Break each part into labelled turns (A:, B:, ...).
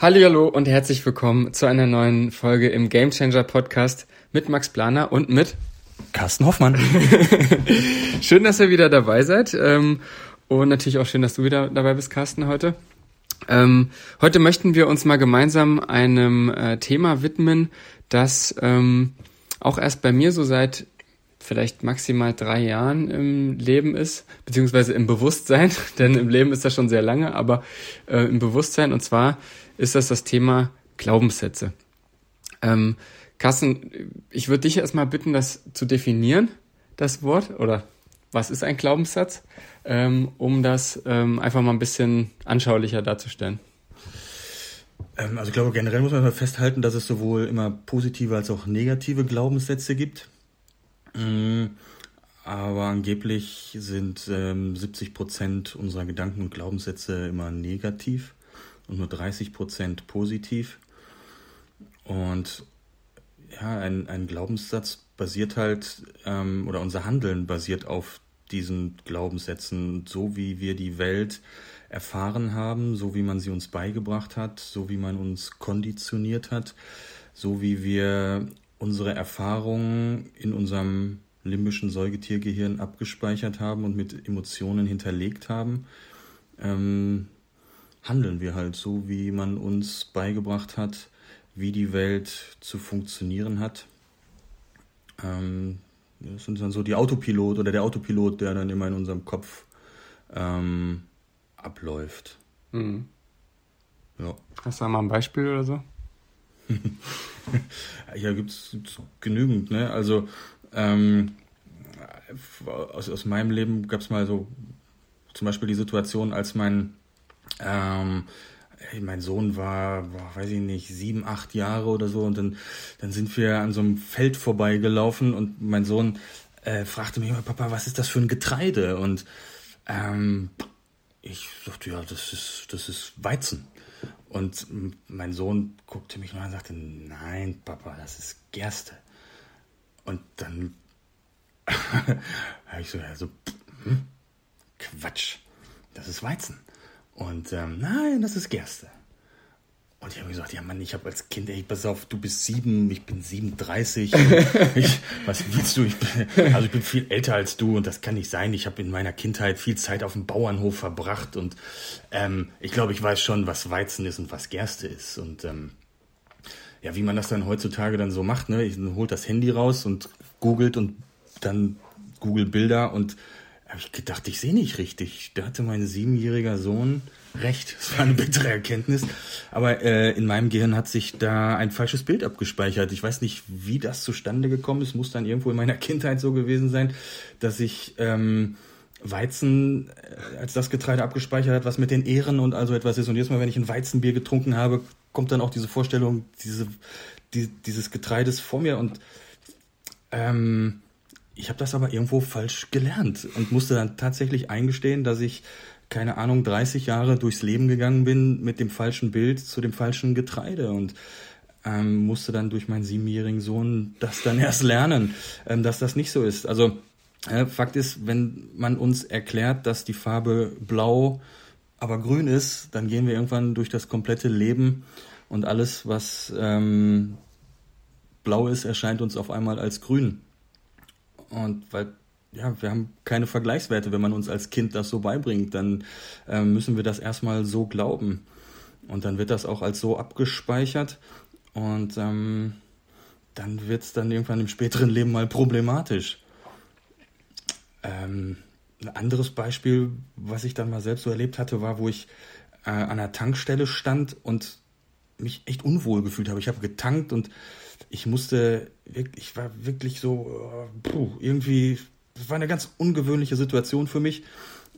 A: Hallo und herzlich willkommen zu einer neuen Folge im Game Changer Podcast mit Max Planer und mit
B: Carsten Hoffmann.
A: schön, dass ihr wieder dabei seid ähm, und natürlich auch schön, dass du wieder dabei bist, Carsten, heute. Ähm, heute möchten wir uns mal gemeinsam einem äh, Thema widmen, das ähm, auch erst bei mir so seit vielleicht maximal drei Jahren im Leben ist, beziehungsweise im Bewusstsein, denn im Leben ist das schon sehr lange, aber äh, im Bewusstsein und zwar ist das das Thema Glaubenssätze. Ähm, Carsten, ich würde dich erstmal bitten, das zu definieren, das Wort, oder was ist ein Glaubenssatz, ähm, um das ähm, einfach mal ein bisschen anschaulicher darzustellen.
B: Ähm, also ich glaube, generell muss man festhalten, dass es sowohl immer positive als auch negative Glaubenssätze gibt. Mhm. Aber angeblich sind ähm, 70 Prozent unserer Gedanken und Glaubenssätze immer negativ und nur 30 Prozent positiv. Und ja, ein, ein Glaubenssatz basiert halt, ähm, oder unser Handeln basiert auf diesen Glaubenssätzen, so wie wir die Welt erfahren haben, so wie man sie uns beigebracht hat, so wie man uns konditioniert hat, so wie wir unsere Erfahrungen in unserem limbischen Säugetiergehirn abgespeichert haben und mit Emotionen hinterlegt haben. Ähm, handeln wir halt so, wie man uns beigebracht hat, wie die Welt zu funktionieren hat. Ähm, das sind dann so die Autopilot oder der Autopilot, der dann immer in unserem Kopf ähm, abläuft. Mhm.
A: Ja. Hast du da mal ein Beispiel oder so?
B: ja, gibt es genügend. Ne? Also ähm, aus, aus meinem Leben gab es mal so zum Beispiel die Situation, als mein ähm, mein Sohn war, boah, weiß ich nicht, sieben, acht Jahre oder so und dann, dann sind wir an so einem Feld vorbeigelaufen und mein Sohn äh, fragte mich immer, Papa, was ist das für ein Getreide? Und ähm, ich sagte, ja, das ist, das ist Weizen. Und mein Sohn guckte mich mal an und sagte, nein, Papa, das ist Gerste. Und dann habe ich so, ja, so hm, Quatsch, das ist Weizen. Und ähm, nein, das ist Gerste. Und ich habe gesagt, ja Mann, ich habe als Kind, ey, pass auf, du bist sieben, ich bin 37. ich, was willst du? Ich bin, also ich bin viel älter als du und das kann nicht sein. Ich habe in meiner Kindheit viel Zeit auf dem Bauernhof verbracht und ähm, ich glaube, ich weiß schon, was Weizen ist und was Gerste ist. Und ähm, ja, wie man das dann heutzutage dann so macht, ne? Ich holt das Handy raus und googelt und dann Google Bilder und habe ich gedacht, ich sehe nicht richtig. Da hatte mein siebenjähriger Sohn recht. Das war eine bittere Erkenntnis. Aber äh, in meinem Gehirn hat sich da ein falsches Bild abgespeichert. Ich weiß nicht, wie das zustande gekommen ist. Muss dann irgendwo in meiner Kindheit so gewesen sein, dass ich ähm, Weizen äh, als das Getreide abgespeichert hat, was mit den Ehren und also etwas ist. Und jedes Mal, wenn ich ein Weizenbier getrunken habe, kommt dann auch diese Vorstellung diese, die, dieses Getreides vor mir und ähm, ich habe das aber irgendwo falsch gelernt und musste dann tatsächlich eingestehen, dass ich, keine Ahnung, 30 Jahre durchs Leben gegangen bin mit dem falschen Bild zu dem falschen Getreide und ähm, musste dann durch meinen siebenjährigen Sohn das dann erst lernen, ähm, dass das nicht so ist. Also äh, Fakt ist, wenn man uns erklärt, dass die Farbe blau aber grün ist, dann gehen wir irgendwann durch das komplette Leben und alles, was ähm, blau ist, erscheint uns auf einmal als grün. Und weil, ja, wir haben keine Vergleichswerte, wenn man uns als Kind das so beibringt, dann äh, müssen wir das erstmal so glauben. Und dann wird das auch als so abgespeichert und ähm, dann wird es dann irgendwann im späteren Leben mal problematisch. Ähm, ein anderes Beispiel, was ich dann mal selbst so erlebt hatte, war, wo ich äh, an einer Tankstelle stand und mich echt unwohl gefühlt habe. Ich habe getankt und ich musste, ich war wirklich so, äh, puh, irgendwie, das war eine ganz ungewöhnliche Situation für mich.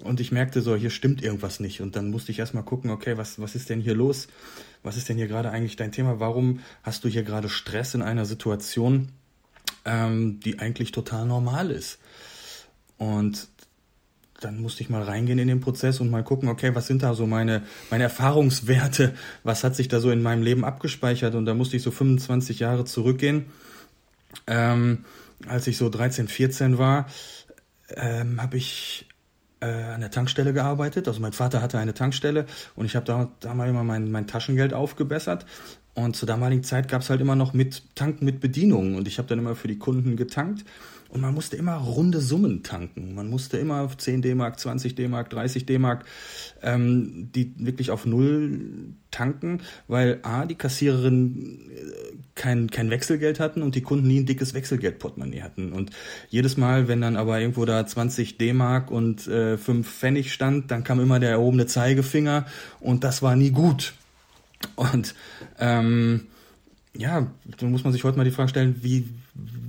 B: Und ich merkte so, hier stimmt irgendwas nicht. Und dann musste ich erstmal gucken, okay, was, was ist denn hier los? Was ist denn hier gerade eigentlich dein Thema? Warum hast du hier gerade Stress in einer Situation, ähm, die eigentlich total normal ist? Und dann musste ich mal reingehen in den Prozess und mal gucken, okay, was sind da so meine, meine Erfahrungswerte, was hat sich da so in meinem Leben abgespeichert und da musste ich so 25 Jahre zurückgehen. Ähm, als ich so 13, 14 war, ähm, habe ich äh, an der Tankstelle gearbeitet. Also mein Vater hatte eine Tankstelle und ich habe da, da mal immer mein, mein Taschengeld aufgebessert. Und zur damaligen Zeit gab es halt immer noch mit Tanken mit Bedienungen und ich habe dann immer für die Kunden getankt. Und man musste immer runde Summen tanken. Man musste immer 10 D-Mark, 20 D-Mark, 30 D-Mark, ähm, die wirklich auf Null tanken, weil A, die Kassiererin äh, kein, kein Wechselgeld hatten und die Kunden nie ein dickes Wechselgeldportemonnaie hatten. Und jedes Mal, wenn dann aber irgendwo da 20 D-Mark und äh, 5 Pfennig stand, dann kam immer der erhobene Zeigefinger und das war nie gut. Und ähm, ja, da muss man sich heute mal die Frage stellen, wie,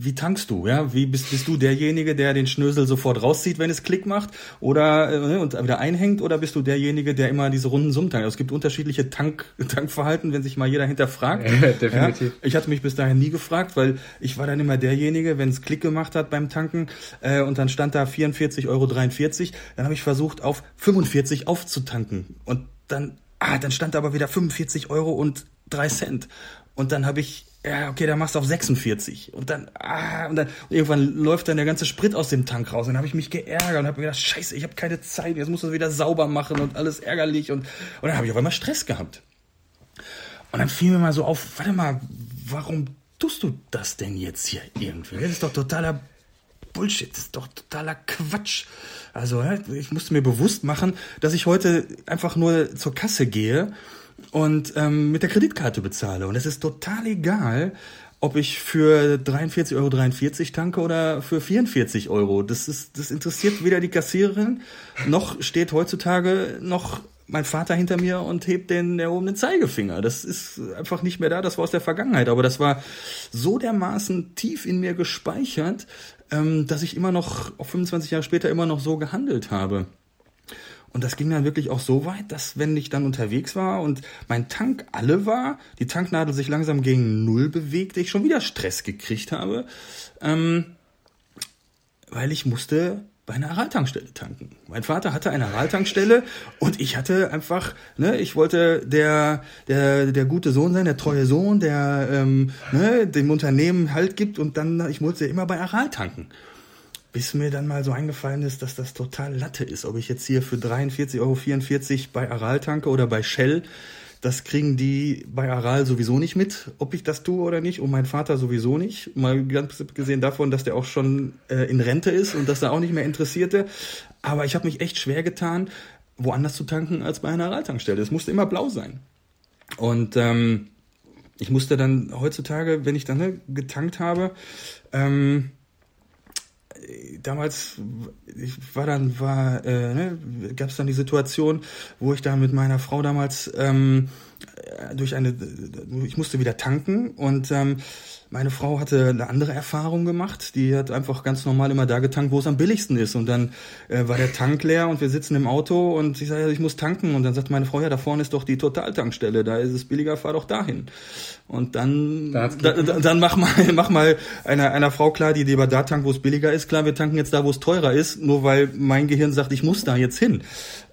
B: wie tankst du? Ja, wie bist, bist du derjenige, der den Schnösel sofort rauszieht, wenn es Klick macht oder äh, und wieder einhängt, oder bist du derjenige, der immer diese runden Summen tankt? Also es gibt unterschiedliche Tank, Tankverhalten, wenn sich mal jeder hinterfragt. Definitiv. Ja, ich hatte mich bis dahin nie gefragt, weil ich war dann immer derjenige, wenn es Klick gemacht hat beim Tanken äh, und dann stand da 44,43 Euro, dann habe ich versucht auf 45 aufzutanken und dann ah, dann stand da aber wieder 45 Euro und 3 Cent. Und dann habe ich, ja, okay, dann machst du auf 46. Und dann, ah, und dann und irgendwann läuft dann der ganze Sprit aus dem Tank raus. Dann habe ich mich geärgert und habe mir gedacht, scheiße, ich habe keine Zeit, jetzt muss das wieder sauber machen und alles ärgerlich. Und, und dann habe ich auf einmal Stress gehabt. Und dann fiel mir mal so auf, warte mal, warum tust du das denn jetzt hier irgendwie? Das ist doch totaler Bullshit, das ist doch totaler Quatsch. Also ich musste mir bewusst machen, dass ich heute einfach nur zur Kasse gehe und ähm, mit der Kreditkarte bezahle. Und es ist total egal, ob ich für 43,43 Euro 43 tanke oder für 44 Euro. Das ist, das interessiert weder die Kassiererin, noch steht heutzutage noch mein Vater hinter mir und hebt den erhobenen Zeigefinger. Das ist einfach nicht mehr da, das war aus der Vergangenheit. Aber das war so dermaßen tief in mir gespeichert, ähm, dass ich immer noch, auch 25 Jahre später, immer noch so gehandelt habe. Und das ging dann wirklich auch so weit, dass wenn ich dann unterwegs war und mein Tank alle war, die Tanknadel sich langsam gegen Null bewegte, ich schon wieder Stress gekriegt habe, ähm, weil ich musste bei einer Araltankstelle tanken. Mein Vater hatte eine Araltankstelle und ich hatte einfach, ne, ich wollte der der der gute Sohn sein, der treue Sohn, der ähm, ne, dem Unternehmen Halt gibt und dann ich musste immer bei Aral tanken bis mir dann mal so eingefallen ist, dass das total Latte ist. Ob ich jetzt hier für 43,44 Euro bei Aral tanke oder bei Shell, das kriegen die bei Aral sowieso nicht mit, ob ich das tue oder nicht. Und mein Vater sowieso nicht. Mal ganz gesehen davon, dass der auch schon äh, in Rente ist und dass er auch nicht mehr interessierte. Aber ich habe mich echt schwer getan, woanders zu tanken als bei einer Aral-Tankstelle. Es musste immer blau sein. Und ähm, ich musste dann heutzutage, wenn ich dann ne, getankt habe, ähm, damals, ich war dann, war, äh, ne, gab es dann die Situation, wo ich da mit meiner Frau damals ähm, durch eine, ich musste wieder tanken und ähm, meine Frau hatte eine andere Erfahrung gemacht. Die hat einfach ganz normal immer da getankt, wo es am billigsten ist. Und dann äh, war der Tank leer und wir sitzen im Auto und ich sage, ich muss tanken. Und dann sagt meine Frau, ja, da vorne ist doch die Totaltankstelle, da ist es billiger, fahr doch dahin. Und dann, da da, dann mach mal, mach mal einer, einer Frau klar, die lieber da tankt, wo es billiger ist. Klar, wir tanken jetzt da, wo es teurer ist, nur weil mein Gehirn sagt, ich muss da jetzt hin.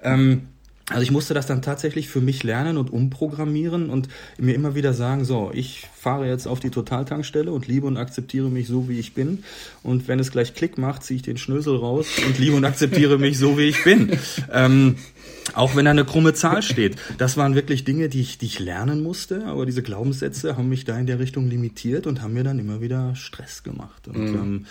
B: Ähm, also ich musste das dann tatsächlich für mich lernen und umprogrammieren und mir immer wieder sagen, so, ich fahre jetzt auf die Totaltankstelle und liebe und akzeptiere mich so, wie ich bin. Und wenn es gleich Klick macht, ziehe ich den Schnösel raus und liebe und akzeptiere mich so, wie ich bin. Ähm, auch wenn da eine krumme Zahl steht. Das waren wirklich Dinge, die ich, die ich lernen musste, aber diese Glaubenssätze haben mich da in der Richtung limitiert und haben mir dann immer wieder Stress gemacht. Und mhm. ähm,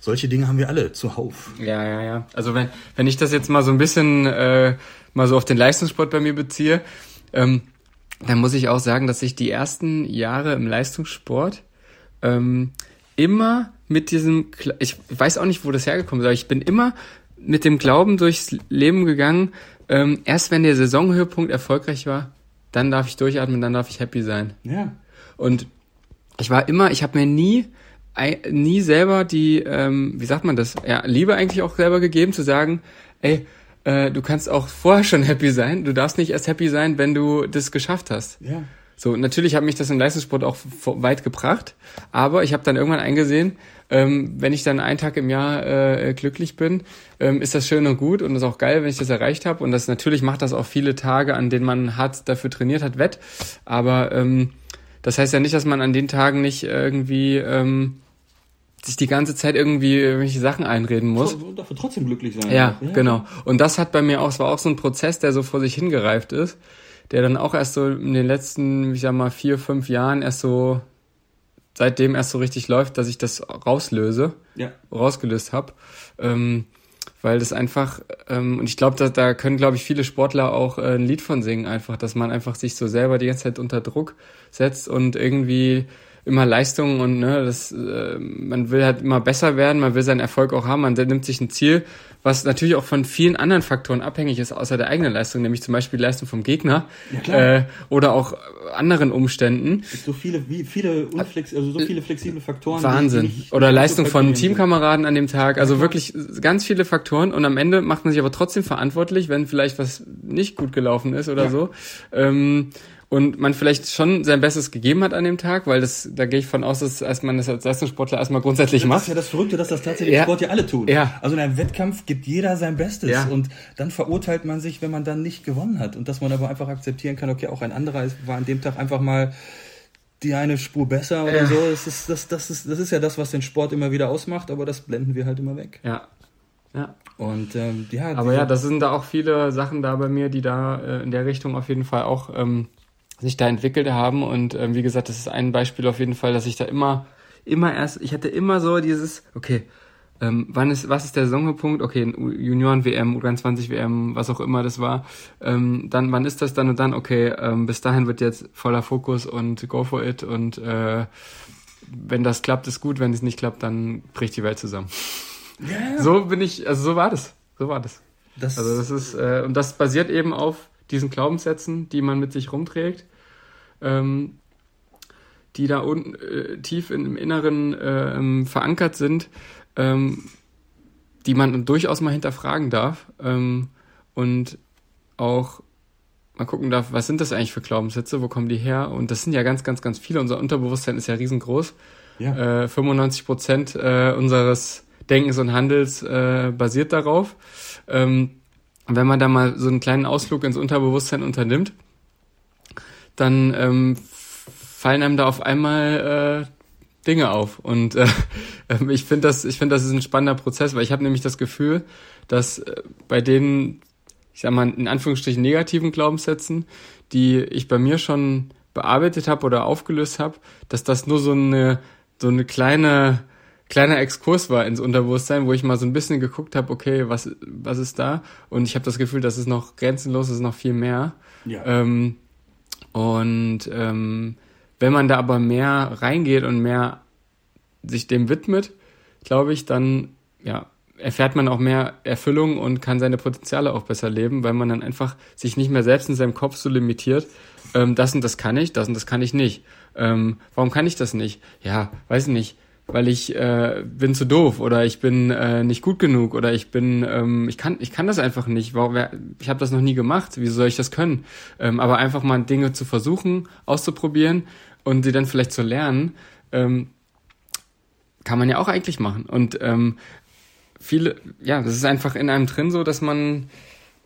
B: solche Dinge haben wir alle zuhauf.
A: Ja, ja, ja. Also wenn, wenn ich das jetzt mal so ein bisschen äh, mal so auf den Leistungssport bei mir beziehe, ähm, dann muss ich auch sagen, dass ich die ersten Jahre im Leistungssport ähm, immer mit diesem, ich weiß auch nicht, wo das hergekommen ist, aber ich bin immer mit dem Glauben durchs Leben gegangen, ähm, erst wenn der Saisonhöhepunkt erfolgreich war, dann darf ich durchatmen, dann darf ich happy sein.
B: Ja.
A: Und ich war immer, ich habe mir nie nie selber die, ähm, wie sagt man das, ja, Liebe eigentlich auch selber gegeben, zu sagen, ey, äh, du kannst auch vorher schon happy sein. Du darfst nicht erst happy sein, wenn du das geschafft hast.
B: Ja.
A: So, natürlich hat mich das im Leistungssport auch weit gebracht, aber ich habe dann irgendwann eingesehen, ähm, wenn ich dann einen Tag im Jahr äh, glücklich bin, ähm, ist das schön und gut und ist auch geil, wenn ich das erreicht habe. Und das natürlich macht das auch viele Tage, an denen man hart dafür trainiert hat, wett. Aber ähm, das heißt ja nicht, dass man an den Tagen nicht irgendwie ähm, sich die ganze Zeit irgendwie irgendwelche Sachen einreden muss.
B: Und dafür trotzdem glücklich sein.
A: Ja, ja, genau. Und das hat bei mir auch, es war auch so ein Prozess, der so vor sich hingereift ist, der dann auch erst so in den letzten, ich sag mal, vier, fünf Jahren erst so, seitdem erst so richtig läuft, dass ich das rauslöse,
B: ja.
A: rausgelöst habe. Ähm, weil das einfach, ähm, und ich glaube, da, da können, glaube ich, viele Sportler auch äh, ein Lied von singen, einfach, dass man einfach sich so selber die ganze Zeit unter Druck setzt und irgendwie immer Leistung und ne, das, äh, man will halt immer besser werden, man will seinen Erfolg auch haben, man nimmt sich ein Ziel, was natürlich auch von vielen anderen Faktoren abhängig ist, außer der eigenen Leistung, nämlich zum Beispiel die Leistung vom Gegner ja, äh, oder auch anderen Umständen.
B: So viele, wie viele unflex, also so viele flexible Faktoren.
A: Wahnsinn. Nicht, oder Leistung von Teamkameraden an dem Tag, also ja, wirklich ganz viele Faktoren und am Ende macht man sich aber trotzdem verantwortlich, wenn vielleicht was nicht gut gelaufen ist oder ja. so. Ähm, und man vielleicht schon sein Bestes gegeben hat an dem Tag, weil das, da gehe ich von aus, dass als man das als Leistungssportler erstmal grundsätzlich macht.
B: Das ist ja das Verrückte, dass das tatsächlich ja. Sport ja alle tun. Ja. Also in einem Wettkampf gibt jeder sein Bestes ja. und dann verurteilt man sich, wenn man dann nicht gewonnen hat und dass man aber einfach akzeptieren kann, okay, auch ein anderer war an dem Tag einfach mal die eine Spur besser oder ja. so. Das ist, das, das, ist, das ist ja das, was den Sport immer wieder ausmacht, aber das blenden wir halt immer weg.
A: Ja. Ja.
B: Und ähm, ja.
A: Aber ja, das sind da auch viele Sachen da bei mir, die da äh, in der Richtung auf jeden Fall auch ähm, sich da entwickelt haben. Und ähm, wie gesagt, das ist ein Beispiel auf jeden Fall, dass ich da immer, immer erst, ich hatte immer so dieses, okay, ähm, wann ist, was ist der Saisonpunkt? Okay, Junioren-WM, U23-WM, was auch immer das war. Ähm, dann, wann ist das dann und dann? Okay, ähm, bis dahin wird jetzt voller Fokus und go for it und äh, wenn das klappt, ist gut, wenn es nicht klappt, dann bricht die Welt zusammen. Yeah. So bin ich, also so war das. So war das. das also das ist, äh, und das basiert eben auf diesen Glaubenssätzen, die man mit sich rumträgt ähm, die da unten äh, tief im Inneren äh, ähm, verankert sind, ähm, die man durchaus mal hinterfragen darf ähm, und auch mal gucken darf, was sind das eigentlich für Glaubenssätze, wo kommen die her? Und das sind ja ganz, ganz, ganz viele. Unser Unterbewusstsein ist ja riesengroß. Ja. Äh, 95 Prozent äh, unseres Denkens und Handels äh, basiert darauf. Ähm, wenn man da mal so einen kleinen Ausflug ins Unterbewusstsein unternimmt, dann ähm, fallen einem da auf einmal äh, Dinge auf. Und äh, ähm, ich finde das, ich finde, das ist ein spannender Prozess, weil ich habe nämlich das Gefühl, dass äh, bei den, ich sag mal, in Anführungsstrichen negativen Glaubenssätzen, die ich bei mir schon bearbeitet habe oder aufgelöst habe, dass das nur so eine, so eine kleine, kleiner Exkurs war ins Unterbewusstsein, wo ich mal so ein bisschen geguckt habe, okay, was, was ist da? Und ich habe das Gefühl, das ist noch grenzenlos, das ist noch viel mehr. Ja. Ähm, und ähm, wenn man da aber mehr reingeht und mehr sich dem widmet, glaube ich, dann ja, erfährt man auch mehr Erfüllung und kann seine Potenziale auch besser leben, weil man dann einfach sich nicht mehr selbst in seinem Kopf so limitiert, ähm, das und das kann ich, das und das kann ich nicht. Ähm, warum kann ich das nicht? Ja, weiß ich nicht weil ich äh, bin zu doof oder ich bin äh, nicht gut genug oder ich bin ähm, ich kann ich kann das einfach nicht. Warum ich habe das noch nie gemacht. Wie soll ich das können? Ähm, aber einfach mal Dinge zu versuchen auszuprobieren und sie dann vielleicht zu lernen ähm, kann man ja auch eigentlich machen. Und ähm, viele ja das ist einfach in einem drin so dass man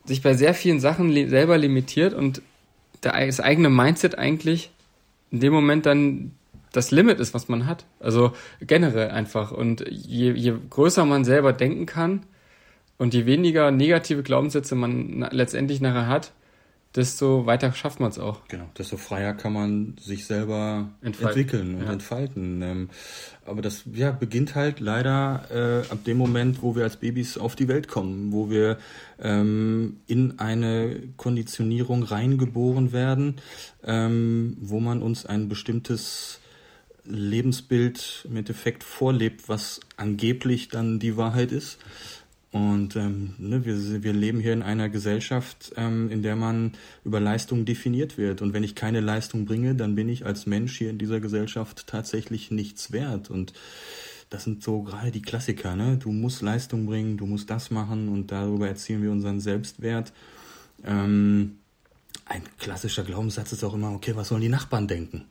A: sich bei sehr vielen Sachen li selber limitiert und das eigene Mindset eigentlich in dem Moment dann das Limit ist, was man hat. Also generell einfach. Und je, je größer man selber denken kann und je weniger negative Glaubenssätze man letztendlich nachher hat, desto weiter schafft man es auch.
B: Genau, desto freier kann man sich selber Entfalten. entwickeln und ja. entfalten. Ähm, aber das ja, beginnt halt leider äh, ab dem Moment, wo wir als Babys auf die Welt kommen, wo wir ähm, in eine Konditionierung reingeboren werden, ähm, wo man uns ein bestimmtes Lebensbild im Endeffekt vorlebt, was angeblich dann die Wahrheit ist. Und ähm, ne, wir, wir leben hier in einer Gesellschaft, ähm, in der man über Leistung definiert wird. Und wenn ich keine Leistung bringe, dann bin ich als Mensch hier in dieser Gesellschaft tatsächlich nichts wert. Und das sind so gerade die Klassiker. Ne? Du musst Leistung bringen, du musst das machen und darüber erzielen wir unseren Selbstwert. Ähm, ein klassischer Glaubenssatz ist auch immer, okay, was sollen die Nachbarn denken?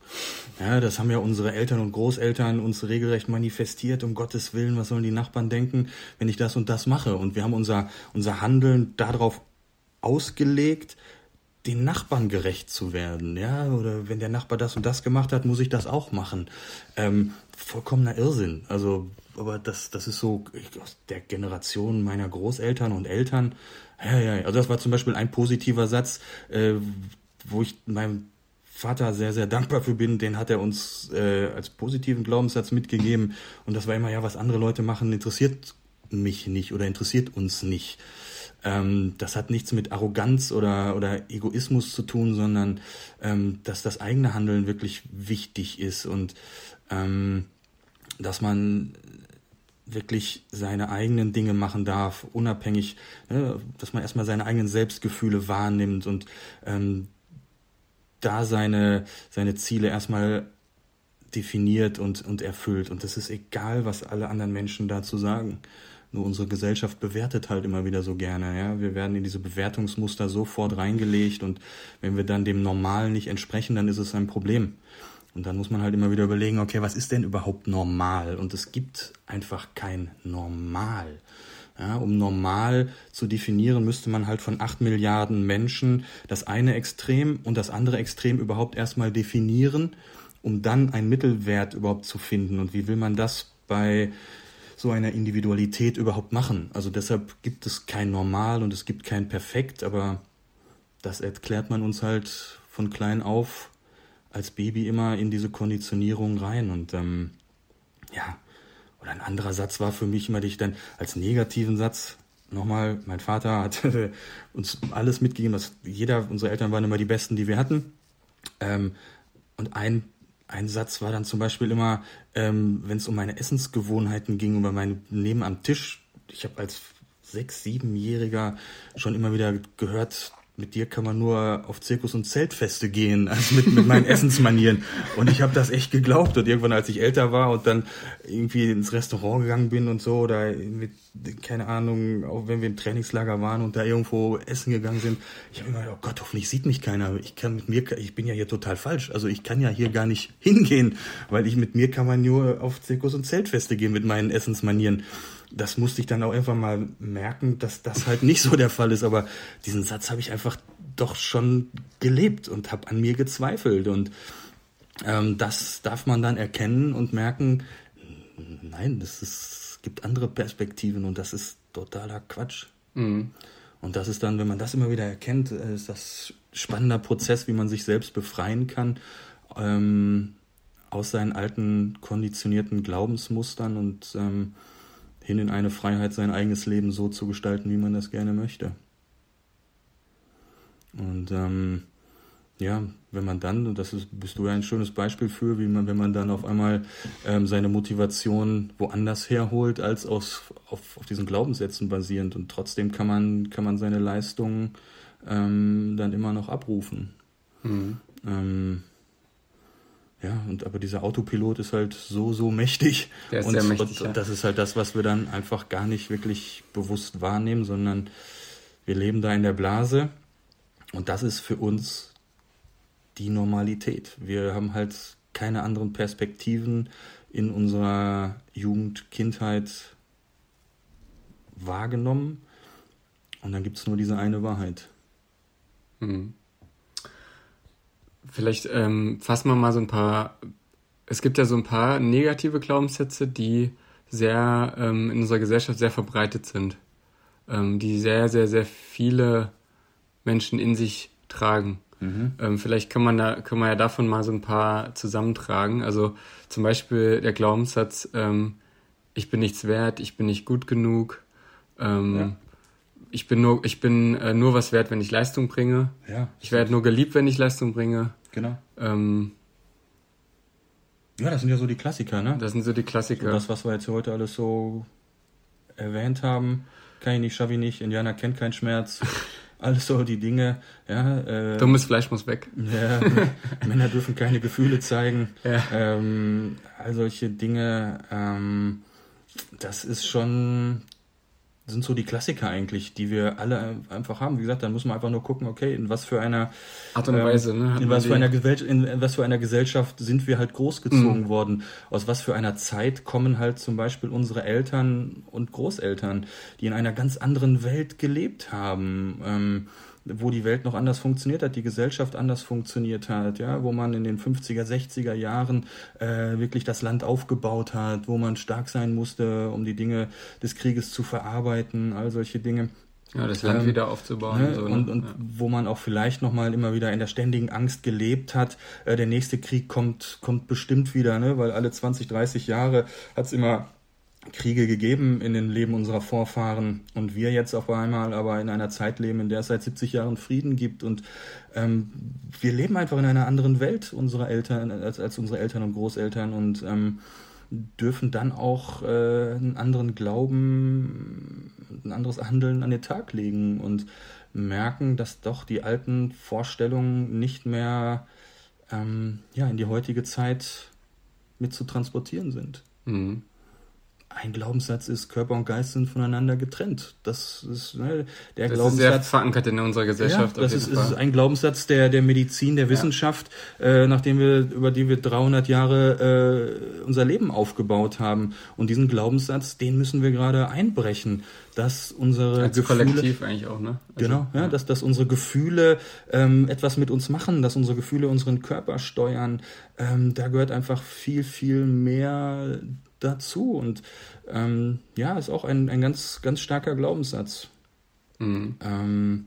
B: Ja, das haben ja unsere Eltern und Großeltern uns regelrecht manifestiert, um Gottes Willen, was sollen die Nachbarn denken, wenn ich das und das mache? Und wir haben unser, unser Handeln darauf ausgelegt, den Nachbarn gerecht zu werden, ja, oder wenn der Nachbar das und das gemacht hat, muss ich das auch machen. Ähm, vollkommener Irrsinn. Also aber das, das ist so aus der Generation meiner Großeltern und Eltern. Ja, ja, also das war zum Beispiel ein positiver Satz, äh, wo ich meinem Vater sehr, sehr dankbar für bin. Den hat er uns äh, als positiven Glaubenssatz mitgegeben. Und das war immer, ja, was andere Leute machen, interessiert mich nicht oder interessiert uns nicht. Ähm, das hat nichts mit Arroganz oder, oder Egoismus zu tun, sondern ähm, dass das eigene Handeln wirklich wichtig ist und ähm, dass man wirklich seine eigenen Dinge machen darf, unabhängig, ne, dass man erstmal seine eigenen Selbstgefühle wahrnimmt und ähm, da seine, seine Ziele erstmal definiert und, und erfüllt. Und das ist egal, was alle anderen Menschen dazu sagen. Nur unsere Gesellschaft bewertet halt immer wieder so gerne. Ja? Wir werden in diese Bewertungsmuster sofort reingelegt und wenn wir dann dem Normalen nicht entsprechen, dann ist es ein Problem. Und dann muss man halt immer wieder überlegen, okay, was ist denn überhaupt normal? Und es gibt einfach kein Normal. Ja, um normal zu definieren, müsste man halt von acht Milliarden Menschen das eine Extrem und das andere Extrem überhaupt erstmal definieren, um dann einen Mittelwert überhaupt zu finden. Und wie will man das bei so einer Individualität überhaupt machen? Also deshalb gibt es kein Normal und es gibt kein Perfekt, aber das erklärt man uns halt von klein auf als Baby immer in diese Konditionierung rein. Und ähm, ja, oder ein anderer Satz war für mich immer, die ich dann als negativen Satz nochmal, mein Vater hat uns alles mitgegeben, dass jeder, unsere Eltern waren immer die Besten, die wir hatten. Ähm, und ein, ein Satz war dann zum Beispiel immer, ähm, wenn es um meine Essensgewohnheiten ging, über mein Leben am Tisch. Ich habe als sechs, siebenjähriger schon immer wieder gehört, mit dir kann man nur auf Zirkus- und Zeltfeste gehen, also mit, mit meinen Essensmanieren. Und ich habe das echt geglaubt. Und irgendwann, als ich älter war und dann irgendwie ins Restaurant gegangen bin und so, oder mit, keine Ahnung, auch wenn wir im Trainingslager waren und da irgendwo essen gegangen sind, ich habe immer gedacht, oh Gott, hoffentlich sieht mich keiner. Ich kann mit mir, ich bin ja hier total falsch. Also ich kann ja hier gar nicht hingehen, weil ich mit mir kann man nur auf Zirkus- und Zeltfeste gehen mit meinen Essensmanieren das musste ich dann auch einfach mal merken, dass das halt nicht so der Fall ist. Aber diesen Satz habe ich einfach doch schon gelebt und habe an mir gezweifelt. Und ähm, das darf man dann erkennen und merken, nein, das ist, es gibt andere Perspektiven und das ist totaler Quatsch. Mhm. Und das ist dann, wenn man das immer wieder erkennt, äh, ist das spannender Prozess, wie man sich selbst befreien kann ähm, aus seinen alten konditionierten Glaubensmustern und ähm, hin in eine Freiheit, sein eigenes Leben so zu gestalten, wie man das gerne möchte. Und ähm, ja, wenn man dann, und das ist, bist du ja ein schönes Beispiel für, wie man, wenn man dann auf einmal ähm, seine Motivation woanders herholt, als aus, auf, auf diesen Glaubenssätzen basierend. Und trotzdem kann man, kann man seine Leistungen ähm, dann immer noch abrufen. Mhm. Ähm, ja, und aber dieser Autopilot ist halt so, so mächtig. Der ist und, sehr mächtig. Und, ja. das ist halt das, was wir dann einfach gar nicht wirklich bewusst wahrnehmen, sondern wir leben da in der Blase. Und das ist für uns die Normalität. Wir haben halt keine anderen Perspektiven in unserer Jugend, Kindheit wahrgenommen. Und dann gibt es nur diese eine Wahrheit. Mhm.
A: Vielleicht ähm, fassen wir mal so ein paar. Es gibt ja so ein paar negative Glaubenssätze, die sehr ähm, in unserer Gesellschaft sehr verbreitet sind, ähm, die sehr, sehr, sehr viele Menschen in sich tragen. Mhm. Ähm, vielleicht kann man da, kann man ja davon mal so ein paar zusammentragen. Also zum Beispiel der Glaubenssatz, ähm, ich bin nichts wert, ich bin nicht gut genug. Ähm, ja ich bin nur, ich bin äh, nur was wert, wenn ich Leistung bringe. Ja. Ich werde nur geliebt, wenn ich Leistung bringe. Genau. Ähm,
B: ja, das sind ja so die Klassiker, ne?
A: Das sind so die Klassiker. So
B: das, was wir jetzt heute alles so erwähnt haben, kann ich nicht, schaffe ich nicht, Indianer kennt keinen Schmerz. alles so die Dinge, ja.
A: Äh, Dummes Fleisch muss weg.
B: Ja, Männer dürfen keine Gefühle zeigen. Ja. Ähm, all solche Dinge, ähm, das ist schon, sind so die Klassiker eigentlich, die wir alle einfach haben. Wie gesagt, dann muss man einfach nur gucken, okay, in was für einer Art und Weise, ähm, ne? in was für einer in was für einer Gesellschaft sind wir halt großgezogen mhm. worden? Aus was für einer Zeit kommen halt zum Beispiel unsere Eltern und Großeltern, die in einer ganz anderen Welt gelebt haben, ähm, wo die Welt noch anders funktioniert hat, die Gesellschaft anders funktioniert hat, ja, wo man in den 50er, 60er Jahren äh, wirklich das Land aufgebaut hat, wo man stark sein musste, um die Dinge des Krieges zu verarbeiten, all solche Dinge.
A: Ja, das Land ähm, wieder aufzubauen.
B: Ne? So, ne? Und, und ja. wo man auch vielleicht nochmal immer wieder in der ständigen Angst gelebt hat, äh, der nächste Krieg kommt, kommt bestimmt wieder, ne? weil alle 20, 30 Jahre hat es immer Kriege gegeben in den Leben unserer Vorfahren und wir jetzt auf einmal aber in einer Zeit leben, in der es seit 70 Jahren Frieden gibt und ähm, wir leben einfach in einer anderen Welt unserer Eltern als, als unsere Eltern und Großeltern und ähm, dürfen dann auch äh, einen anderen Glauben, ein anderes Handeln an den Tag legen und merken, dass doch die alten Vorstellungen nicht mehr ähm, ja, in die heutige Zeit mit zu transportieren sind. Mhm ein Glaubenssatz ist, Körper und Geist sind voneinander getrennt. Das ist ne, der das Glaubenssatz. Ist sehr
A: verankert in unserer Gesellschaft.
B: Ja, das ist, ist, ein Glaubenssatz der, der Medizin, der Wissenschaft, ja. äh, nachdem wir, über die wir 300 Jahre äh, unser Leben aufgebaut haben. Und diesen Glaubenssatz, den müssen wir gerade einbrechen, dass unsere
A: Als Gefühle, Kollektiv eigentlich auch, ne?
B: Also, genau, ja, ja, Dass, dass unsere Gefühle ähm, etwas mit uns machen, dass unsere Gefühle unseren Körper steuern. Ähm, da gehört einfach viel, viel mehr dazu. Und ähm, ja, ist auch ein, ein ganz, ganz starker Glaubenssatz. Mhm. Ähm,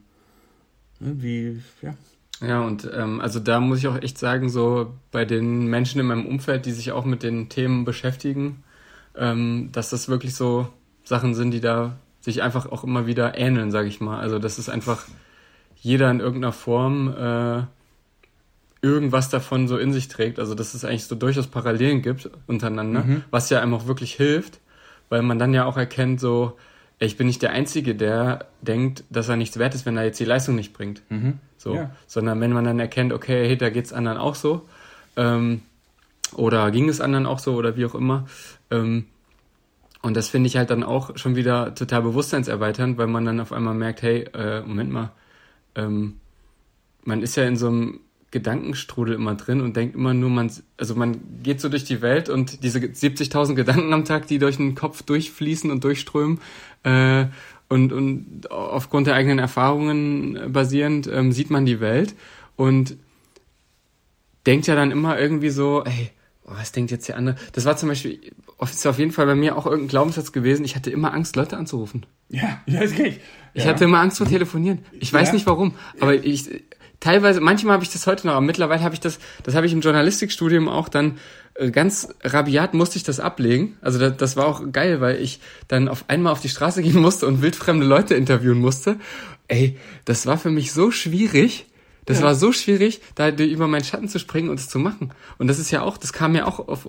B: ne, wie, ja.
A: Ja, und ähm, also da muss ich auch echt sagen, so bei den Menschen in meinem Umfeld, die sich auch mit den Themen beschäftigen, ähm, dass das wirklich so Sachen sind, die da sich einfach auch immer wieder ähneln, sage ich mal. Also das ist einfach jeder in irgendeiner Form äh, irgendwas davon so in sich trägt. Also dass es eigentlich so durchaus Parallelen gibt untereinander, mhm. was ja einem auch wirklich hilft, weil man dann ja auch erkennt, so, ich bin nicht der Einzige, der denkt, dass er nichts wert ist, wenn er jetzt die Leistung nicht bringt. Mhm. So. Ja. Sondern wenn man dann erkennt, okay, hey, da geht's anderen auch so, ähm, oder ging es anderen auch so, oder wie auch immer. Ähm, und das finde ich halt dann auch schon wieder total bewusstseinserweiternd, weil man dann auf einmal merkt, hey, äh, Moment mal, ähm, man ist ja in so einem Gedankenstrudel immer drin und denkt immer nur, man, also man geht so durch die Welt und diese 70.000 Gedanken am Tag, die durch den Kopf durchfließen und durchströmen, äh, und, und aufgrund der eigenen Erfahrungen basierend ähm, sieht man die Welt und denkt ja dann immer irgendwie so, ey, oh, was denkt jetzt der andere? Das war zum Beispiel, ist auf jeden Fall bei mir auch irgendein Glaubenssatz gewesen. Ich hatte immer Angst, Leute anzurufen.
B: Ja, das geht.
A: Ich ja. hatte immer Angst vor Telefonieren. Ich weiß ja. nicht warum, aber ich, teilweise, manchmal habe ich das heute noch, aber mittlerweile habe ich das, das habe ich im Journalistikstudium auch dann äh, ganz rabiat musste ich das ablegen. Also das, das war auch geil, weil ich dann auf einmal auf die Straße gehen musste und wildfremde Leute interviewen musste. Ey, das war für mich so schwierig. Das ja. war so schwierig, da über meinen Schatten zu springen und es zu machen. Und das ist ja auch, das kam ja auch auf,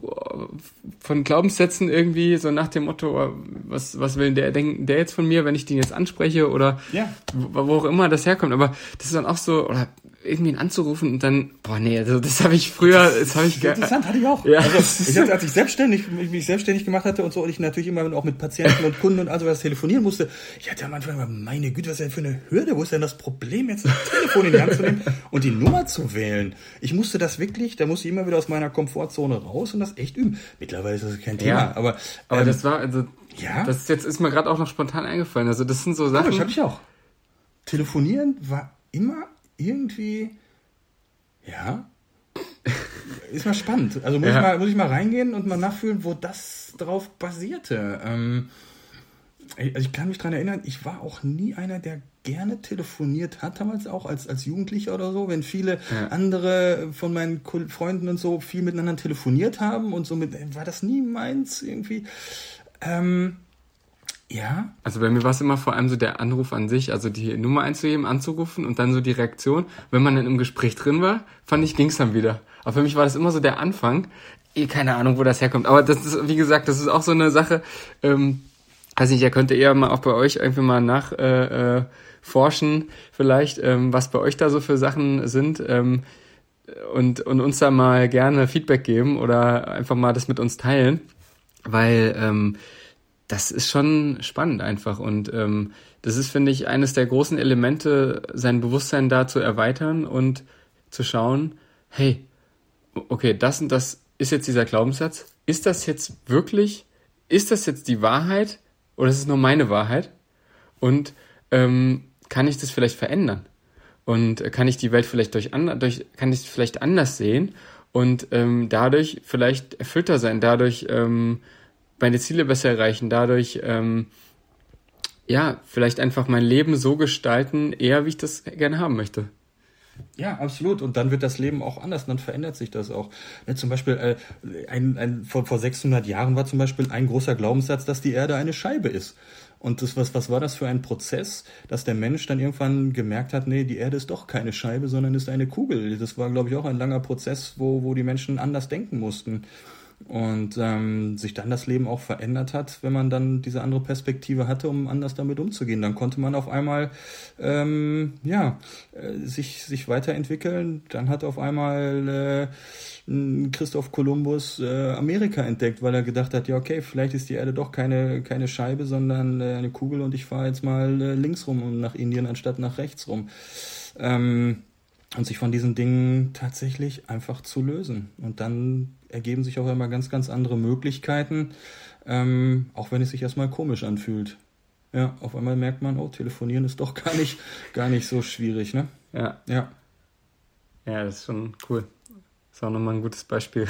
A: von Glaubenssätzen irgendwie so nach dem Motto, was, was will der denken, der jetzt von mir, wenn ich den jetzt anspreche oder ja. wo, wo auch immer das herkommt. Aber das ist dann auch so, oder irgendwen anzurufen und dann, boah, nee, also das habe ich früher, das habe ich
B: Interessant, hatte ich auch. Ja. Also, ich hatte, als ich selbstständig, mich selbstständig gemacht hatte und so, und ich natürlich immer auch mit Patienten und Kunden und also was telefonieren musste, ich hatte am Anfang immer, meine Güte, was ist denn für eine Hürde, wo ist denn das Problem, jetzt ein Telefon in die Hand zu nehmen und die Nummer zu wählen? Ich musste das wirklich, da musste ich immer wieder aus meiner Komfortzone raus und das echt üben. Mittlerweile ist das kein Thema, ja, aber,
A: aber ähm, das war, also, ja. Das ist jetzt ist mir gerade auch noch spontan eingefallen. Also das sind so Sachen. Oh,
B: das habe ich auch. Telefonieren war immer irgendwie, ja, ist mal spannend. Also muss, ja. ich mal, muss ich mal reingehen und mal nachfühlen, wo das drauf basierte. Ähm, also ich kann mich daran erinnern, ich war auch nie einer, der gerne telefoniert hat, damals auch als, als Jugendlicher oder so, wenn viele ja. andere von meinen Freunden und so viel miteinander telefoniert haben und somit war das nie meins irgendwie. Ähm, ja.
A: Also bei mir war es immer vor allem so der Anruf an sich, also die Nummer einzugeben, anzurufen und dann so die Reaktion. Wenn man dann im Gespräch drin war, fand ich, ging's dann wieder. Aber für mich war das immer so der Anfang. Eh, keine Ahnung, wo das herkommt. Aber das ist, wie gesagt, das ist auch so eine Sache, ähm, weiß nicht, ihr könnt eher mal auch bei euch irgendwie mal nach äh, äh, forschen, vielleicht, ähm, was bei euch da so für Sachen sind. Ähm, und, und uns da mal gerne Feedback geben oder einfach mal das mit uns teilen. Weil ähm, das ist schon spannend einfach. Und ähm, das ist, finde ich, eines der großen Elemente, sein Bewusstsein da zu erweitern und zu schauen, hey, okay, das und das ist jetzt dieser Glaubenssatz. Ist das jetzt wirklich, ist das jetzt die Wahrheit oder ist es nur meine Wahrheit? Und ähm, kann ich das vielleicht verändern? und kann ich die Welt vielleicht durch, durch kann ich vielleicht anders sehen und ähm, dadurch vielleicht erfüllter sein, dadurch ähm, meine Ziele besser erreichen, dadurch ähm, ja vielleicht einfach mein Leben so gestalten, eher wie ich das gerne haben möchte.
B: Ja, absolut. Und dann wird das Leben auch anders, dann verändert sich das auch. Ja, zum Beispiel, äh, ein, ein, vor, vor 600 Jahren war zum Beispiel ein großer Glaubenssatz, dass die Erde eine Scheibe ist. Und das, was, was war das für ein Prozess, dass der Mensch dann irgendwann gemerkt hat, nee, die Erde ist doch keine Scheibe, sondern ist eine Kugel. Das war, glaube ich, auch ein langer Prozess, wo, wo die Menschen anders denken mussten. Und ähm, sich dann das Leben auch verändert hat, wenn man dann diese andere Perspektive hatte, um anders damit umzugehen. Dann konnte man auf einmal ähm, ja äh, sich sich weiterentwickeln. Dann hat auf einmal äh, Christoph Kolumbus äh, Amerika entdeckt, weil er gedacht hat, ja okay, vielleicht ist die Erde doch keine keine Scheibe, sondern äh, eine Kugel und ich fahre jetzt mal äh, links rum und nach Indien anstatt nach rechts rum. Ähm, und sich von diesen Dingen tatsächlich einfach zu lösen. Und dann ergeben sich auch immer ganz, ganz andere Möglichkeiten, ähm, auch wenn es sich erstmal komisch anfühlt. Ja, auf einmal merkt man, oh, telefonieren ist doch gar nicht, gar nicht so schwierig, ne?
A: Ja.
B: Ja.
A: Ja, das ist schon cool. Das ist auch nochmal ein gutes Beispiel.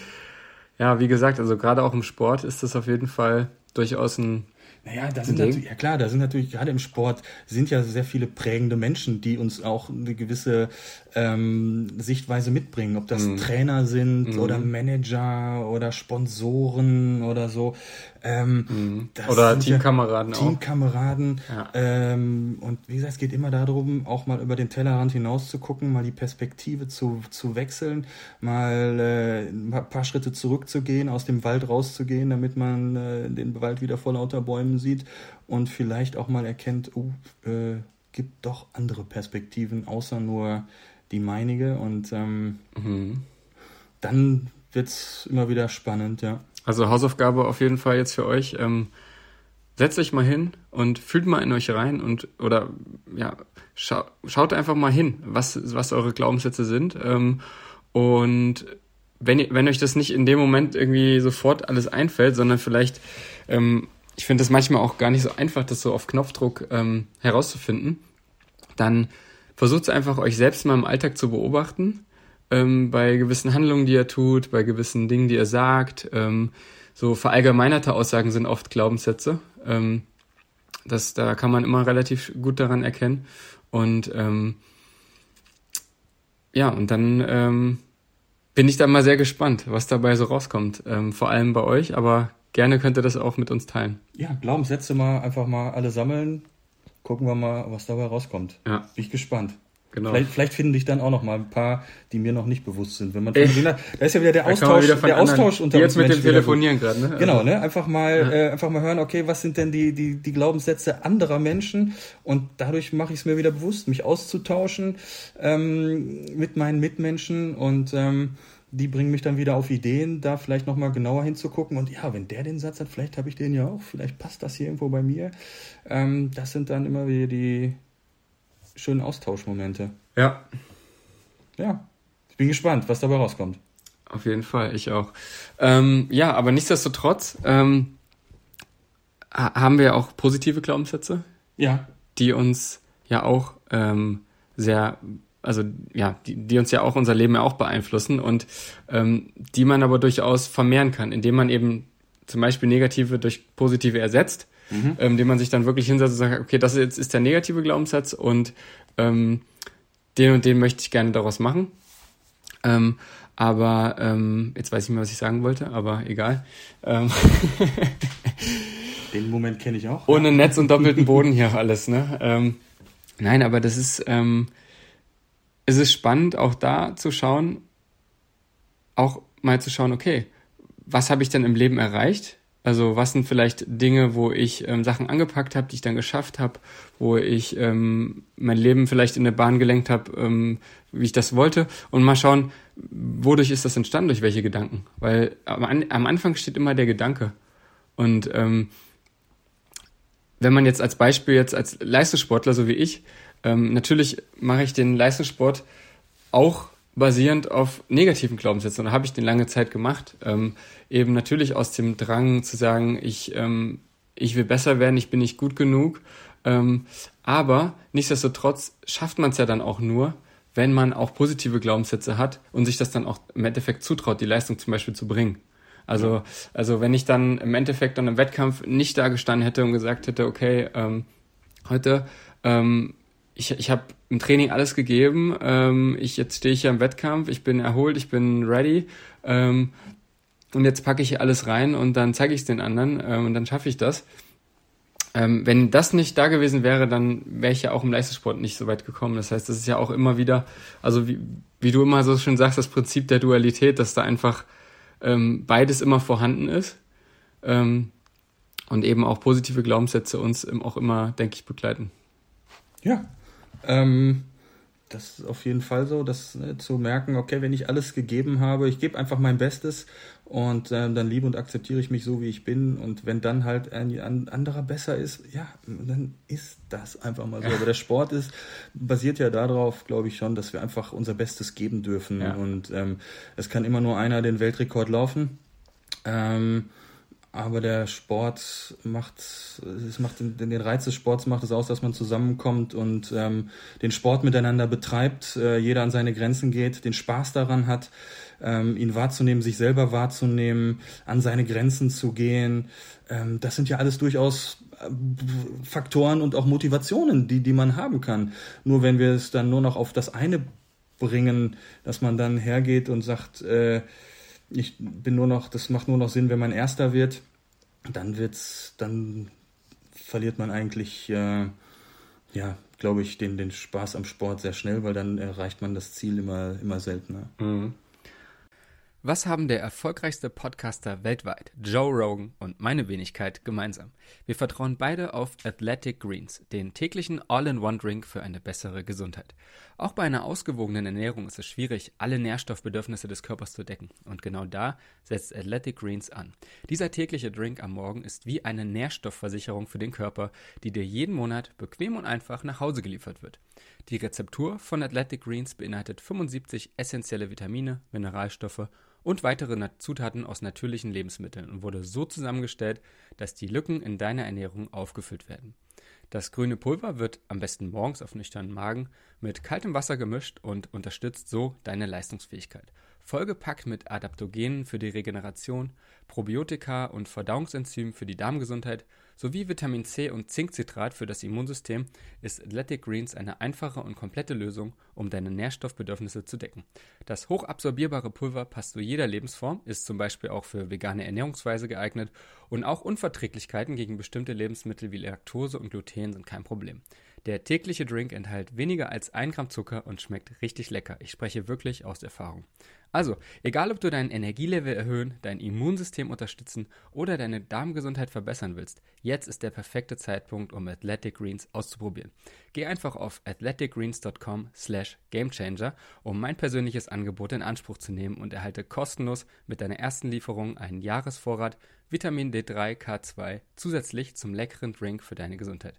A: ja, wie gesagt, also gerade auch im Sport ist das auf jeden Fall durchaus ein
B: naja, da sind natürlich, ja klar, da sind natürlich gerade im Sport sind ja sehr viele prägende Menschen, die uns auch eine gewisse ähm, Sichtweise mitbringen. Ob das mhm. Trainer sind mhm. oder Manager oder Sponsoren oder so.
A: Ähm, mhm. Oder Teamkameraden
B: ja, auch. Teamkameraden. Ja. Ähm, und wie gesagt, es geht immer darum, auch mal über den Tellerrand hinaus zu gucken, mal die Perspektive zu, zu wechseln, mal äh, ein paar Schritte zurückzugehen, aus dem Wald rauszugehen, damit man äh, den Wald wieder vor lauter Bäumen sieht und vielleicht auch mal erkennt, oh, äh, gibt doch andere Perspektiven, außer nur die meinige. Und ähm, mhm. dann es immer wieder spannend, ja.
A: Also Hausaufgabe auf jeden Fall jetzt für euch. Ähm, setzt euch mal hin und fühlt mal in euch rein und oder ja, scha schaut einfach mal hin, was, was eure Glaubenssätze sind. Ähm, und wenn, ihr, wenn euch das nicht in dem Moment irgendwie sofort alles einfällt, sondern vielleicht ähm, ich finde das manchmal auch gar nicht so einfach, das so auf Knopfdruck ähm, herauszufinden. Dann versucht einfach, euch selbst mal im Alltag zu beobachten, ähm, bei gewissen Handlungen, die ihr tut, bei gewissen Dingen, die ihr sagt. Ähm, so verallgemeinerte Aussagen sind oft Glaubenssätze. Ähm, das, da kann man immer relativ gut daran erkennen. Und ähm, ja, und dann ähm, bin ich da mal sehr gespannt, was dabei so rauskommt. Ähm, vor allem bei euch, aber gerne könnt ihr das auch mit uns teilen.
B: Ja, Glaubenssätze mal einfach mal alle sammeln. Gucken wir mal, was dabei rauskommt.
A: Ja.
B: Bin ich gespannt. Genau. Vielleicht, vielleicht finden dich dann auch noch mal ein paar, die mir noch nicht bewusst sind. Wenn man von da ist ja wieder der Austausch, wieder der Austausch
A: unter jetzt uns. Jetzt mit dem Telefonieren gerade, ne?
B: Genau, ne? Einfach mal, ja. äh, einfach mal hören, okay, was sind denn die, die, die Glaubenssätze anderer Menschen? Und dadurch mache ich es mir wieder bewusst, mich auszutauschen ähm, mit meinen Mitmenschen und ähm, die bringen mich dann wieder auf Ideen, da vielleicht nochmal genauer hinzugucken. Und ja, wenn der den Satz hat, vielleicht habe ich den ja auch, vielleicht passt das hier irgendwo bei mir. Ähm, das sind dann immer wieder die schönen Austauschmomente.
A: Ja.
B: Ja, ich bin gespannt, was dabei rauskommt.
A: Auf jeden Fall, ich auch. Ähm, ja, aber nichtsdestotrotz ähm, haben wir auch positive Glaubenssätze.
B: Ja.
A: Die uns ja auch ähm, sehr also ja, die, die uns ja auch unser Leben ja auch beeinflussen und ähm, die man aber durchaus vermehren kann, indem man eben zum Beispiel negative durch positive ersetzt, mhm. ähm, indem man sich dann wirklich hinsetzt und sagt, okay, das ist, ist der negative Glaubenssatz und ähm, den und den möchte ich gerne daraus machen. Ähm, aber ähm, jetzt weiß ich nicht mehr, was ich sagen wollte, aber egal. Ähm,
B: den Moment kenne ich auch.
A: Ohne Netz und doppelten Boden hier alles, ne? Ähm, nein, aber das ist ähm, es ist spannend, auch da zu schauen, auch mal zu schauen, okay, was habe ich denn im Leben erreicht? Also was sind vielleicht Dinge, wo ich ähm, Sachen angepackt habe, die ich dann geschafft habe, wo ich ähm, mein Leben vielleicht in eine Bahn gelenkt habe, ähm, wie ich das wollte. Und mal schauen, wodurch ist das entstanden, durch welche Gedanken. Weil am, am Anfang steht immer der Gedanke. Und ähm, wenn man jetzt als Beispiel jetzt als Leistungssportler, so wie ich, ähm, natürlich mache ich den Leistungssport auch basierend auf negativen Glaubenssätzen und habe ich den lange Zeit gemacht. Ähm, eben natürlich aus dem Drang zu sagen, ich, ähm, ich will besser werden, ich bin nicht gut genug. Ähm, aber nichtsdestotrotz schafft man es ja dann auch nur, wenn man auch positive Glaubenssätze hat und sich das dann auch im Endeffekt zutraut, die Leistung zum Beispiel zu bringen. Also, also wenn ich dann im Endeffekt dann im Wettkampf nicht da gestanden hätte und gesagt hätte, okay, ähm, heute, ähm, ich, ich habe im Training alles gegeben, ähm, ich jetzt stehe ich hier im Wettkampf, ich bin erholt, ich bin ready ähm, und jetzt packe ich hier alles rein und dann zeige ich es den anderen ähm, und dann schaffe ich das. Ähm, wenn das nicht da gewesen wäre, dann wäre ich ja auch im Leistungssport nicht so weit gekommen. Das heißt, das ist ja auch immer wieder, also wie, wie du immer so schön sagst, das Prinzip der Dualität, dass da einfach ähm, beides immer vorhanden ist ähm, und eben auch positive Glaubenssätze uns auch immer, denke ich, begleiten.
B: Ja, ähm, das ist auf jeden Fall so, das ne, zu merken, okay, wenn ich alles gegeben habe, ich gebe einfach mein Bestes und äh, dann liebe und akzeptiere ich mich so, wie ich bin. Und wenn dann halt ein anderer besser ist, ja, dann ist das einfach mal so. Aber der Sport ist, basiert ja darauf, glaube ich schon, dass wir einfach unser Bestes geben dürfen. Ja. Und ähm, es kann immer nur einer den Weltrekord laufen. Ähm, aber der Sport macht, es macht den, den Reiz des Sports macht es aus, dass man zusammenkommt und ähm, den Sport miteinander betreibt, äh, jeder an seine Grenzen geht, den Spaß daran hat, ähm, ihn wahrzunehmen, sich selber wahrzunehmen, an seine Grenzen zu gehen. Ähm, das sind ja alles durchaus äh, Faktoren und auch Motivationen, die, die man haben kann. Nur wenn wir es dann nur noch auf das eine bringen, dass man dann hergeht und sagt, äh, ich bin nur noch, das macht nur noch Sinn, wenn man Erster wird, dann wird's, dann verliert man eigentlich, äh, ja, glaube ich, den, den Spaß am Sport sehr schnell, weil dann erreicht man das Ziel immer, immer seltener. Mhm.
A: Was haben der erfolgreichste Podcaster weltweit, Joe Rogan und meine Wenigkeit gemeinsam? Wir vertrauen beide auf Athletic Greens, den täglichen All-in-One-Drink für eine bessere Gesundheit. Auch bei einer ausgewogenen Ernährung ist es schwierig, alle Nährstoffbedürfnisse des Körpers zu decken. Und genau da setzt Athletic Greens an. Dieser tägliche Drink am Morgen ist wie eine Nährstoffversicherung für den Körper, die dir jeden Monat bequem und einfach nach Hause geliefert wird. Die Rezeptur von Athletic Greens beinhaltet 75 essentielle Vitamine, Mineralstoffe und weitere Zutaten aus natürlichen Lebensmitteln und wurde so zusammengestellt, dass die Lücken in deiner Ernährung aufgefüllt werden. Das grüne Pulver wird am besten morgens auf nüchternen Magen mit kaltem Wasser gemischt und unterstützt so deine Leistungsfähigkeit vollgepackt mit Adaptogenen für die Regeneration, Probiotika und Verdauungsenzymen für die Darmgesundheit sowie Vitamin C und Zinkcitrat für das Immunsystem ist Athletic Greens eine einfache und komplette Lösung, um deine Nährstoffbedürfnisse zu decken. Das hochabsorbierbare Pulver passt zu jeder Lebensform, ist zum Beispiel auch für vegane Ernährungsweise geeignet und auch Unverträglichkeiten gegen bestimmte Lebensmittel wie Laktose und Gluten sind kein Problem. Der tägliche Drink enthält weniger als 1 Gramm Zucker und schmeckt richtig lecker. Ich spreche wirklich aus Erfahrung. Also, egal ob du dein Energielevel erhöhen, dein Immunsystem unterstützen oder deine Darmgesundheit verbessern willst, jetzt ist der perfekte Zeitpunkt, um Athletic Greens auszuprobieren. Geh einfach auf athleticgreens.com slash gamechanger, um mein persönliches Angebot in Anspruch zu nehmen und erhalte kostenlos mit deiner ersten Lieferung einen Jahresvorrat Vitamin D3 K2 zusätzlich zum leckeren Drink für deine Gesundheit.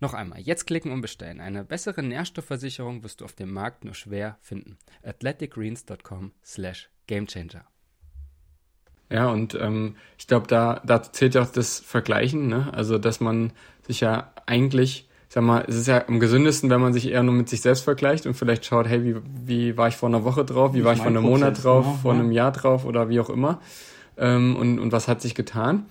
A: Noch einmal, jetzt klicken und bestellen. Eine bessere Nährstoffversicherung wirst du auf dem Markt nur schwer finden. athleticgreens.com slash gamechanger. Ja, und ähm, ich glaube, da, da zählt ja auch das Vergleichen, ne? Also, dass man sich ja eigentlich, sag mal, es ist ja am gesündesten, wenn man sich eher nur mit sich selbst vergleicht und vielleicht schaut, hey, wie, wie war ich vor einer Woche drauf, wie war ich vor einem Monat drauf, genau, vor einem Jahr drauf oder wie auch immer. Ähm, und, und was hat sich getan.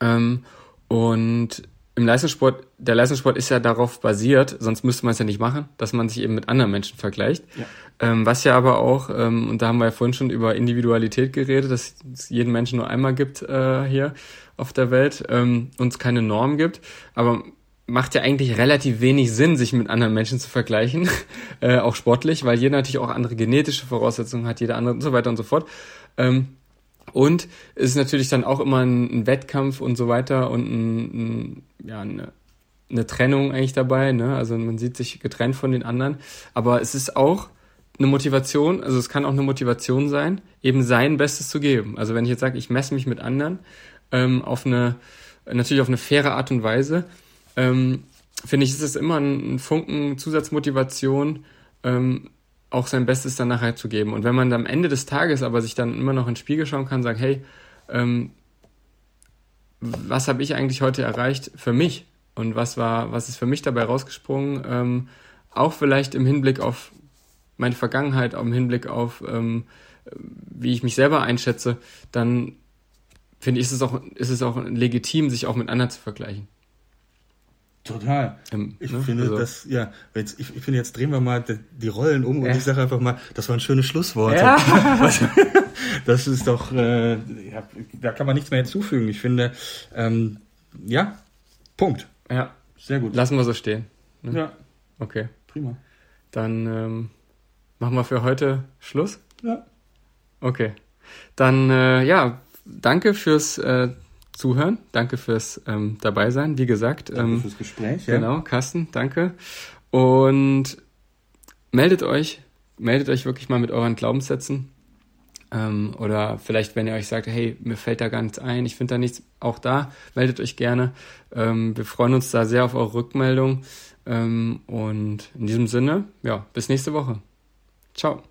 A: Ähm, und im Leistungssport, der Leistungssport ist ja darauf basiert, sonst müsste man es ja nicht machen, dass man sich eben mit anderen Menschen vergleicht. Ja. Ähm, was ja aber auch, ähm, und da haben wir ja vorhin schon über Individualität geredet, dass es jeden Menschen nur einmal gibt äh, hier auf der Welt, ähm, uns keine Norm gibt, aber macht ja eigentlich relativ wenig Sinn, sich mit anderen Menschen zu vergleichen, äh, auch sportlich, weil jeder natürlich auch andere genetische Voraussetzungen hat, jeder andere und so weiter und so fort. Ähm, und es ist natürlich dann auch immer ein, ein Wettkampf und so weiter und ein, ein, ja, eine, eine Trennung eigentlich dabei. Ne? Also man sieht sich getrennt von den anderen. Aber es ist auch eine Motivation, also es kann auch eine Motivation sein, eben sein Bestes zu geben. Also wenn ich jetzt sage, ich messe mich mit anderen ähm, auf eine, natürlich auf eine faire Art und Weise, ähm, finde ich, ist es immer ein, ein Funken Zusatzmotivation, ähm, auch sein Bestes dann nachher zu geben. Und wenn man am Ende des Tages aber sich dann immer noch ins Spiegel schauen kann, sagen, hey, ähm, was habe ich eigentlich heute erreicht für mich? und was war, was ist für mich dabei rausgesprungen? Ähm, auch vielleicht im Hinblick auf meine Vergangenheit, auch im Hinblick auf ähm, wie ich mich selber einschätze, dann finde ich, ist es auch, ist es auch legitim, sich auch mit anderen zu vergleichen.
B: Total. Ähm, ich ne? finde also. das, ja, jetzt, ich, ich finde, jetzt drehen wir mal die, die Rollen um und ja. ich sage einfach mal, das war ein schönes Schlusswort. Ja. das ist doch, äh, ja, da kann man nichts mehr hinzufügen. Ich finde, ähm, ja, Punkt.
A: Ja. Sehr gut. Lassen wir so stehen.
B: Ne? Ja.
A: Okay.
B: Prima.
A: Dann ähm, machen wir für heute Schluss.
B: Ja.
A: Okay. Dann, äh, ja, danke fürs äh, Zuhören. Danke fürs ähm, Dabeisein. Wie gesagt.
B: Danke ähm, fürs Gespräch.
A: Ja. Genau, Carsten, danke. Und meldet euch, meldet euch wirklich mal mit euren Glaubenssätzen. Ähm, oder vielleicht, wenn ihr euch sagt, hey, mir fällt da gar nichts ein, ich finde da nichts, auch da, meldet euch gerne. Ähm, wir freuen uns da sehr auf eure Rückmeldung. Ähm, und in diesem Sinne, ja, bis nächste Woche. Ciao.